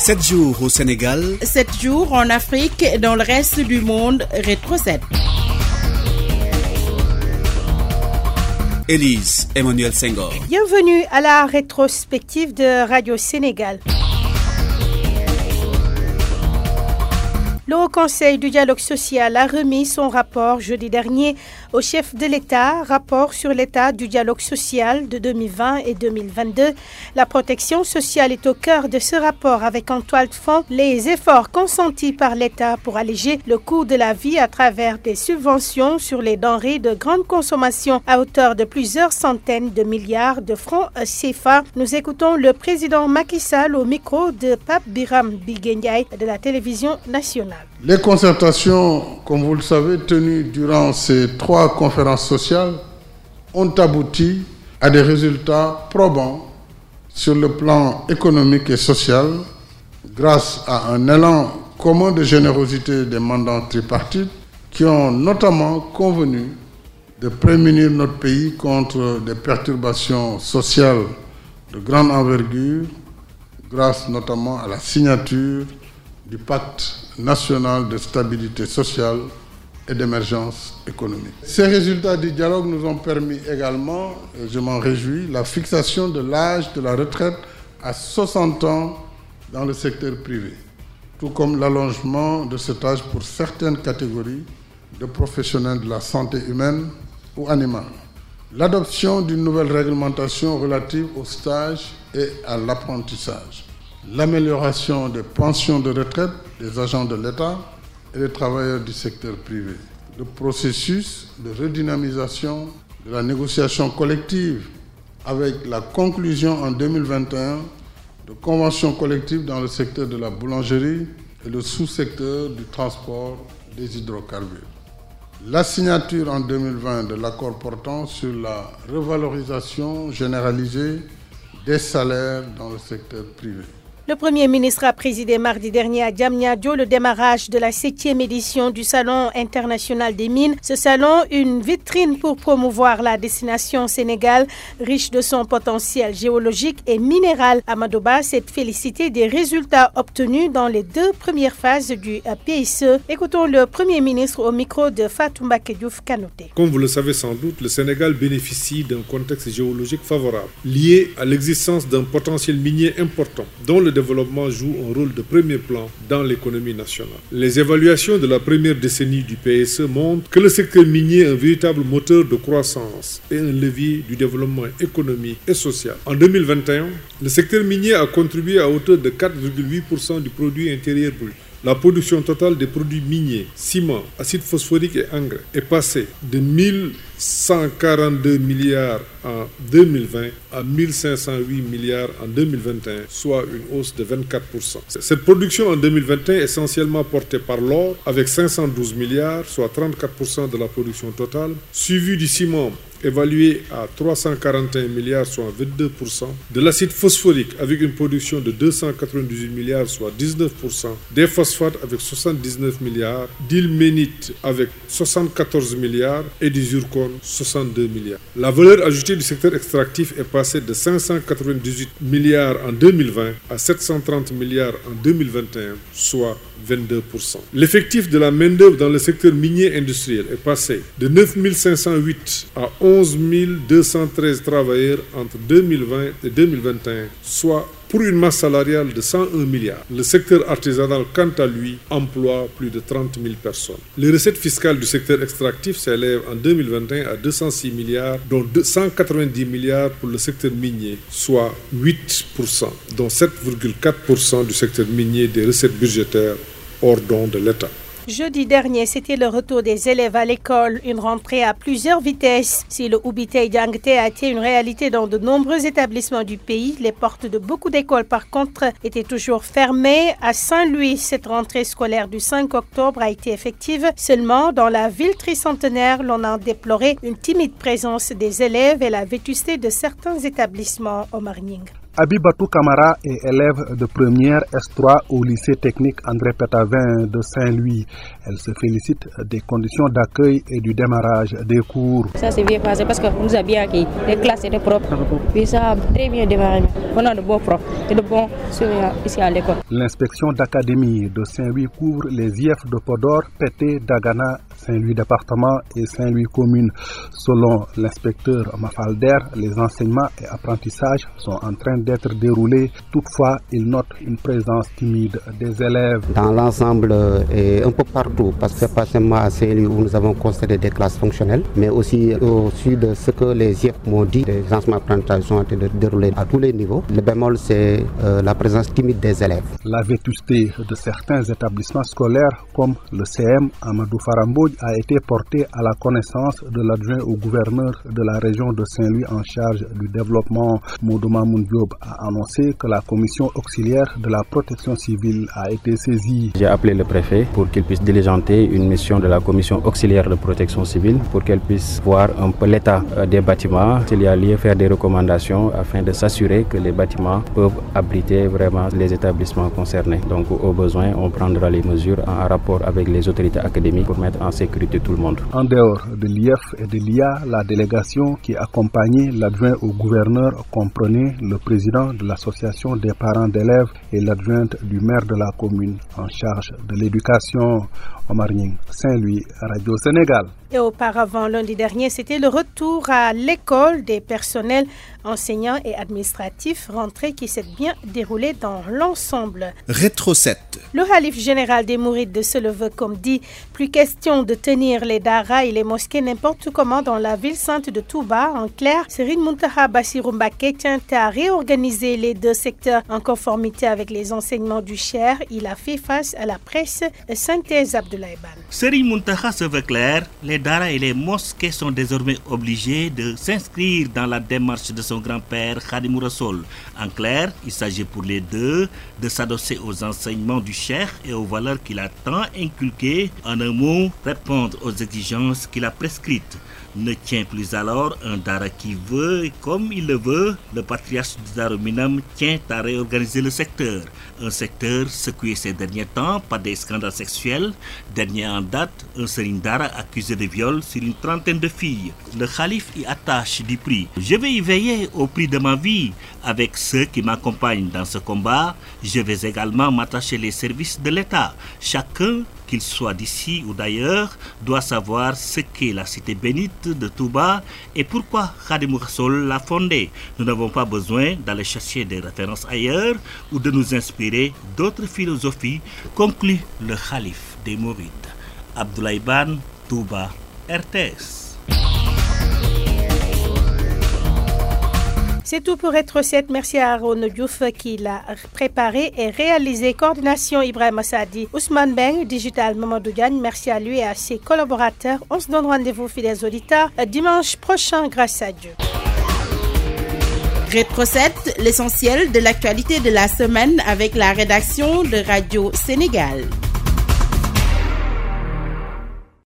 7 jours au Sénégal. 7 jours en Afrique et dans le reste du monde. Rétro 7. Élise Emmanuel Senghor. Bienvenue à la rétrospective de Radio Sénégal. Le Haut Conseil du dialogue social a remis son rapport jeudi dernier au chef de l'État, rapport sur l'état du dialogue social de 2020 et 2022. La protection sociale est au cœur de ce rapport avec en toile de fond les efforts consentis par l'État pour alléger le coût de la vie à travers des subventions sur les denrées de grande consommation à hauteur de plusieurs centaines de milliards de francs CFA. Nous écoutons le président Macky Sall au micro de Pape Biram Biguenyaï de la télévision nationale. Les concertations, comme vous le savez, tenues durant ces trois conférences sociales ont abouti à des résultats probants sur le plan économique et social grâce à un élan commun de générosité des mandants tripartites qui ont notamment convenu de prémunir notre pays contre des perturbations sociales de grande envergure grâce notamment à la signature du pacte national de stabilité sociale et d'émergence économique. Ces résultats du dialogue nous ont permis également, et je m'en réjouis, la fixation de l'âge de la retraite à 60 ans dans le secteur privé, tout comme l'allongement de cet âge pour certaines catégories de professionnels de la santé humaine ou animale. L'adoption d'une nouvelle réglementation relative au stage et à l'apprentissage l'amélioration des pensions de retraite des agents de l'État et des travailleurs du secteur privé, le processus de redynamisation de la négociation collective avec la conclusion en 2021 de conventions collectives dans le secteur de la boulangerie et le sous-secteur du transport des hydrocarbures. La signature en 2020 de l'accord portant sur la revalorisation généralisée des salaires dans le secteur privé. Le Premier ministre a présidé mardi dernier à Diamniadio le démarrage de la septième édition du Salon international des mines. Ce salon, une vitrine pour promouvoir la destination Sénégal, riche de son potentiel géologique et minéral. Amadouba s'est félicité des résultats obtenus dans les deux premières phases du PSE. Écoutons le Premier ministre au micro de Fatoumba Kediouf Kanoté. Comme vous le savez sans doute, le Sénégal bénéficie d'un contexte géologique favorable, lié à l'existence d'un potentiel minier important, dont le développement joue un rôle de premier plan dans l'économie nationale. Les évaluations de la première décennie du PSE montrent que le secteur minier est un véritable moteur de croissance et un levier du développement économique et social. En 2021, le secteur minier a contribué à hauteur de 4,8% du produit intérieur brut. La production totale des produits miniers, ciment, acide phosphorique et engrais est passée de 1142 milliards en 2020 à 1508 milliards en 2021, soit une hausse de 24%. Cette production en 2021 est essentiellement portée par l'or avec 512 milliards, soit 34% de la production totale, suivi du ciment évalué à 341 milliards, soit 22%, de l'acide phosphorique avec une production de 298 milliards, soit 19%, des phosphates avec 79 milliards, d'ilménite avec 74 milliards et du zircon 62 milliards. La valeur ajoutée du secteur extractif est passée de 598 milliards en 2020 à 730 milliards en 2021, soit 22%. L'effectif de la main-d'œuvre dans le secteur minier industriel est passé de 9508 à 11 213 travailleurs entre 2020 et 2021, soit pour une masse salariale de 101 milliards. Le secteur artisanal, quant à lui, emploie plus de 30 000 personnes. Les recettes fiscales du secteur extractif s'élèvent en 2021 à 206 milliards, dont 190 milliards pour le secteur minier, soit 8%, dont 7,4% du secteur minier des recettes budgétaires hors don de l'État. Jeudi dernier, c'était le retour des élèves à l'école, une rentrée à plusieurs vitesses. Si le Ubité Yangte a été une réalité dans de nombreux établissements du pays, les portes de beaucoup d'écoles, par contre, étaient toujours fermées. À Saint-Louis, cette rentrée scolaire du 5 octobre a été effective. Seulement, dans la ville tricentenaire, l'on a déploré une timide présence des élèves et la vétusté de certains établissements au Marning. Abibatou Kamara est élève de première S3 au lycée technique André Pétavin de Saint-Louis. Elle se félicite des conditions d'accueil et du démarrage des cours. Ça s'est bien passé parce qu'on nous a bien accueillis. Les classes étaient propres. Puis ça a très bien démarré. On a de bons profs et de bons surveillants ici à l'école. L'inspection d'académie de Saint-Louis couvre les IF de Podor, Pété, Dagana, Saint-Louis département et Saint-Louis commune. Selon l'inspecteur Mafalder, les enseignements et apprentissages sont en train d'être déroulés. Toutefois, il note une présence timide des élèves. Dans l'ensemble et un peu partout, parce que pas seulement à Saint-Louis où nous avons constaté des classes fonctionnelles, mais aussi au sud de ce que les IF m'ont dit, les enseignements apprentissages sont en train de dérouler à tous les niveaux. Le bémol, c'est euh, la présence timide des élèves. La vétusté de certains établissements scolaires comme le CM Amadou Farambo a été porté à la connaissance de l'adjoint au gouverneur de la région de Saint-Louis en charge du développement. Moudouma A annoncé que la commission auxiliaire de la protection civile a été saisie. J'ai appelé le préfet pour qu'il puisse diligenter une mission de la commission auxiliaire de protection civile pour qu'elle puisse voir un peu l'état euh, des bâtiments, s'il y a lieu faire des recommandations afin de s'assurer que les bâtiments peuvent abriter vraiment les établissements concernés. Donc au besoin, on prendra les mesures en rapport avec les autorités académiques pour mettre en sécurité tout le monde. En dehors de l'IF et de l'IA, la délégation qui accompagnait l'adjoint au gouverneur comprenait le président de l'association des parents d'élèves et l'adjointe du maire de la commune en charge de l'éducation. Omar Saint-Louis, Radio Sénégal. Et auparavant, lundi dernier, c'était le retour à l'école des personnels enseignants et administratifs rentrés qui s'est bien déroulé dans l'ensemble. Rétro 7. Le Halif général des Mourides de Seleve, comme dit, plus question de tenir les daras et les mosquées n'importe comment dans la ville sainte de Touba. En clair, Serine Muntaha Bassirumbake tient à réorganiser les deux secteurs en conformité avec les enseignements du Cher. Il a fait face à la presse synthèse Abdoulaye Ban. Serine Muntaha se veut clair, les daras et les mosquées sont désormais obligés de s'inscrire dans la démarche de son grand-père Khadim Rassoul. En clair, il s'agit pour les deux de s'adosser aux enseignements du Cheikh et aux valeurs qu'il a tant inculquées. En un mot, répondre aux exigences qu'il a prescrites ne tient plus alors un Dara qui veut et comme il le veut, le patriarche du Daruminam tient à réorganiser le secteur. Un secteur secoué ces derniers temps par des scandales sexuels. Dernier en date, un Dara accusé de viol sur une trentaine de filles. Le calife y attache du prix. Je vais y veiller au prix de ma vie. Avec ceux qui m'accompagnent dans ce combat, je vais également m'attacher les services de l'État. Chacun qu'il soit d'ici ou d'ailleurs, doit savoir ce qu'est la cité bénite de Touba et pourquoi Khadim l'a fondée. Nous n'avons pas besoin d'aller chercher des références ailleurs ou de nous inspirer d'autres philosophies, conclut le calife des Mourides. Abdoulaye Ban, Touba, RTS. C'est tout pour être 7. Merci à Aaron Diouf qui l'a préparé et réalisé. Coordination Ibrahim Assadi. Ousmane Beng, Digital Mamadou Diagne. Merci à lui et à ses collaborateurs. On se donne rendez-vous, fidèles auditeurs, dimanche prochain, grâce à Dieu. Rétro 7, l'essentiel de l'actualité de la semaine avec la rédaction de Radio Sénégal.